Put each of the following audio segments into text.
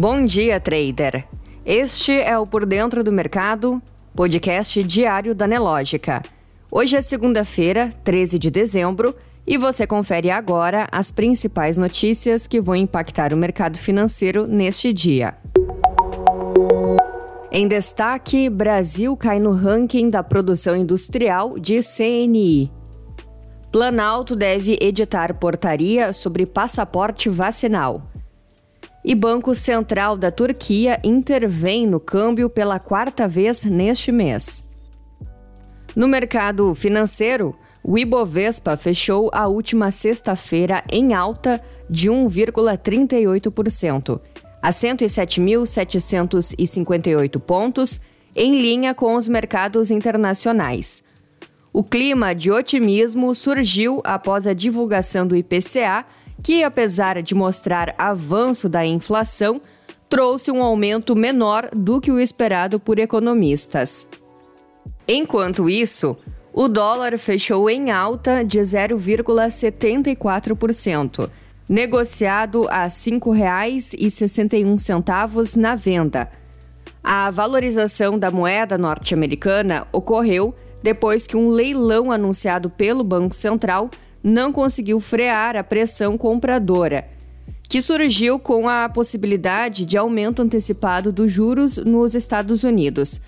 Bom dia, trader. Este é o Por Dentro do Mercado, podcast diário da Nelógica. Hoje é segunda-feira, 13 de dezembro, e você confere agora as principais notícias que vão impactar o mercado financeiro neste dia. Em destaque, Brasil cai no ranking da produção industrial de CNI. Planalto deve editar portaria sobre passaporte vacinal. E Banco Central da Turquia intervém no câmbio pela quarta vez neste mês. No mercado financeiro, o Ibovespa fechou a última sexta-feira em alta de 1,38%, a 107.758 pontos, em linha com os mercados internacionais. O clima de otimismo surgiu após a divulgação do IPCA, que, apesar de mostrar avanço da inflação, trouxe um aumento menor do que o esperado por economistas. Enquanto isso, o dólar fechou em alta de 0,74%, negociado a R$ 5,61 na venda. A valorização da moeda norte-americana ocorreu depois que um leilão anunciado pelo Banco Central não conseguiu frear a pressão compradora, que surgiu com a possibilidade de aumento antecipado dos juros nos Estados Unidos.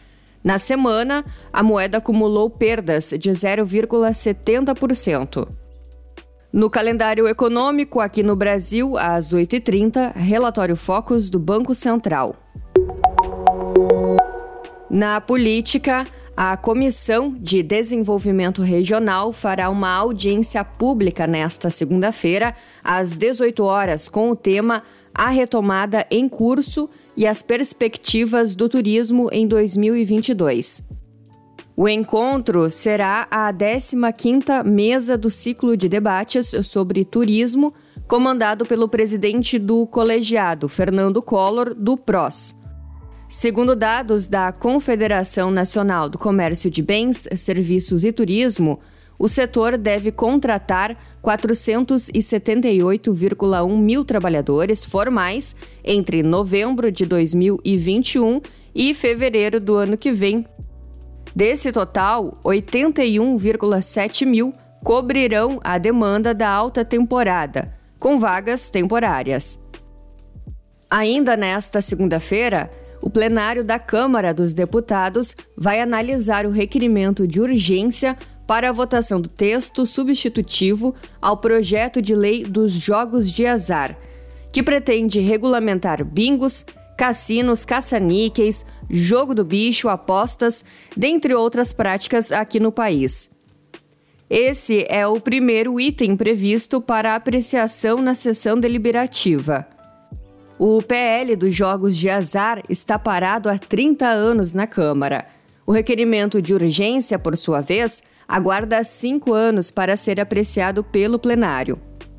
Na semana, a moeda acumulou perdas de 0,70%. No calendário econômico, aqui no Brasil, às 8h30, relatório Focus do Banco Central. Na política, a Comissão de Desenvolvimento Regional fará uma audiência pública nesta segunda-feira, às 18 horas, com o tema A Retomada em Curso e as perspectivas do turismo em 2022. O encontro será a 15ª mesa do ciclo de debates sobre turismo, comandado pelo presidente do colegiado, Fernando Collor, do PROS. Segundo dados da Confederação Nacional do Comércio de Bens, Serviços e Turismo, o setor deve contratar 478,1 mil trabalhadores formais entre novembro de 2021 e fevereiro do ano que vem. Desse total, 81,7 mil cobrirão a demanda da alta temporada, com vagas temporárias. Ainda nesta segunda-feira, o plenário da Câmara dos Deputados vai analisar o requerimento de urgência para a votação do texto substitutivo ao projeto de lei dos jogos de azar, que pretende regulamentar bingos, cassinos, caça-níqueis, jogo do bicho, apostas, dentre outras práticas aqui no país. Esse é o primeiro item previsto para apreciação na sessão deliberativa. O PL dos jogos de azar está parado há 30 anos na Câmara. O requerimento de urgência, por sua vez, aguarda cinco anos para ser apreciado pelo plenário.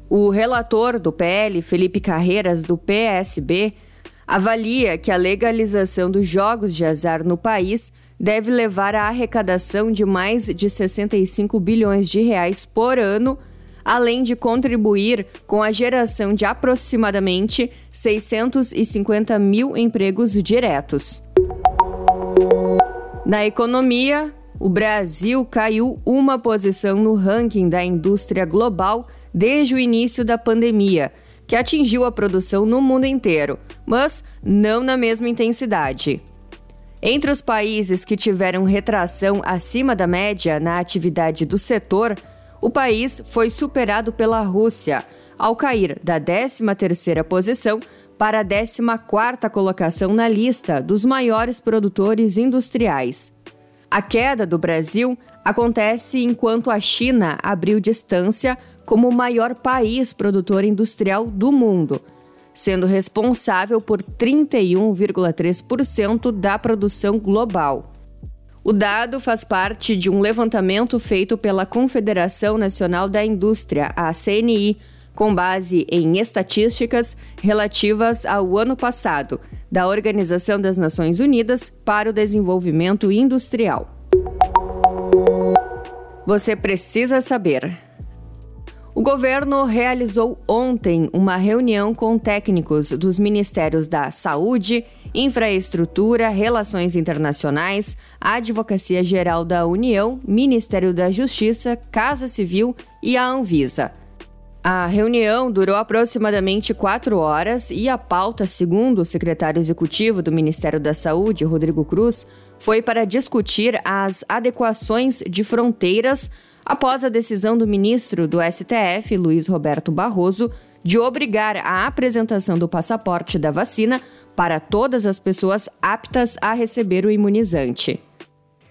O relator do PL, Felipe Carreiras, do PSB, avalia que a legalização dos jogos de azar no país deve levar à arrecadação de mais de 65 bilhões de reais por ano, além de contribuir com a geração de aproximadamente 650 mil empregos diretos. Na economia, o Brasil caiu uma posição no ranking da indústria global desde o início da pandemia, que atingiu a produção no mundo inteiro, mas não na mesma intensidade. Entre os países que tiveram retração acima da média na atividade do setor, o país foi superado pela Rússia, ao cair da 13ª posição para a 14ª colocação na lista dos maiores produtores industriais. A queda do Brasil acontece enquanto a China abriu distância como o maior país produtor industrial do mundo, sendo responsável por 31,3% da produção global. O dado faz parte de um levantamento feito pela Confederação Nacional da Indústria, a CNI, com base em estatísticas relativas ao ano passado, da Organização das Nações Unidas para o Desenvolvimento Industrial. Você precisa saber. O governo realizou ontem uma reunião com técnicos dos Ministérios da Saúde, Infraestrutura, Relações Internacionais, Advocacia Geral da União, Ministério da Justiça, Casa Civil e a Anvisa. A reunião durou aproximadamente quatro horas e a pauta, segundo o secretário executivo do Ministério da Saúde, Rodrigo Cruz, foi para discutir as adequações de fronteiras após a decisão do ministro do STF, Luiz Roberto Barroso, de obrigar a apresentação do passaporte da vacina para todas as pessoas aptas a receber o imunizante.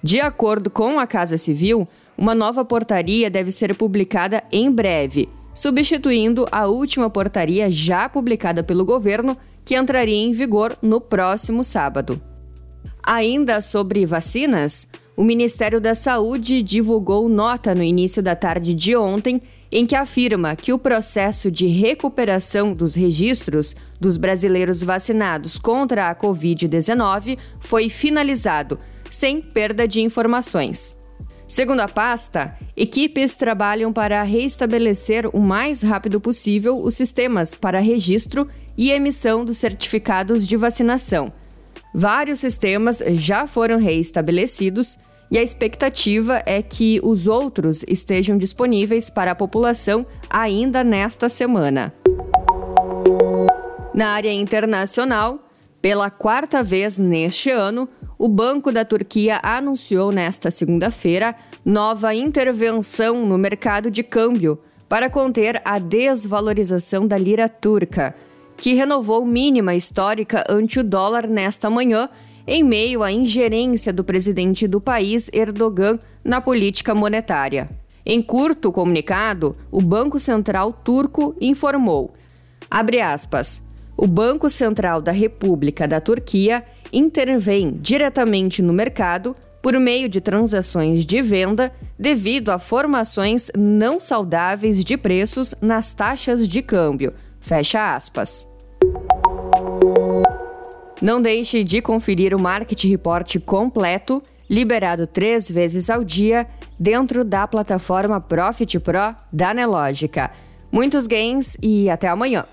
De acordo com a Casa Civil, uma nova portaria deve ser publicada em breve, substituindo a última portaria já publicada pelo governo, que entraria em vigor no próximo sábado. Ainda sobre vacinas, o Ministério da Saúde divulgou nota no início da tarde de ontem em que afirma que o processo de recuperação dos registros dos brasileiros vacinados contra a Covid-19 foi finalizado, sem perda de informações. Segundo a pasta, equipes trabalham para reestabelecer o mais rápido possível os sistemas para registro e emissão dos certificados de vacinação. Vários sistemas já foram reestabelecidos e a expectativa é que os outros estejam disponíveis para a população ainda nesta semana. Na área internacional, pela quarta vez neste ano, o Banco da Turquia anunciou nesta segunda-feira nova intervenção no mercado de câmbio para conter a desvalorização da lira turca, que renovou mínima histórica ante o dólar nesta manhã em meio à ingerência do presidente do país, Erdogan, na política monetária. Em curto comunicado, o Banco Central turco informou: aspas, o Banco Central da República da Turquia intervém diretamente no mercado por meio de transações de venda devido a formações não saudáveis de preços nas taxas de câmbio. Fecha aspas. Não deixe de conferir o Market Report completo, liberado três vezes ao dia, dentro da plataforma Profit Pro da Nelogica. Muitos gains e até amanhã!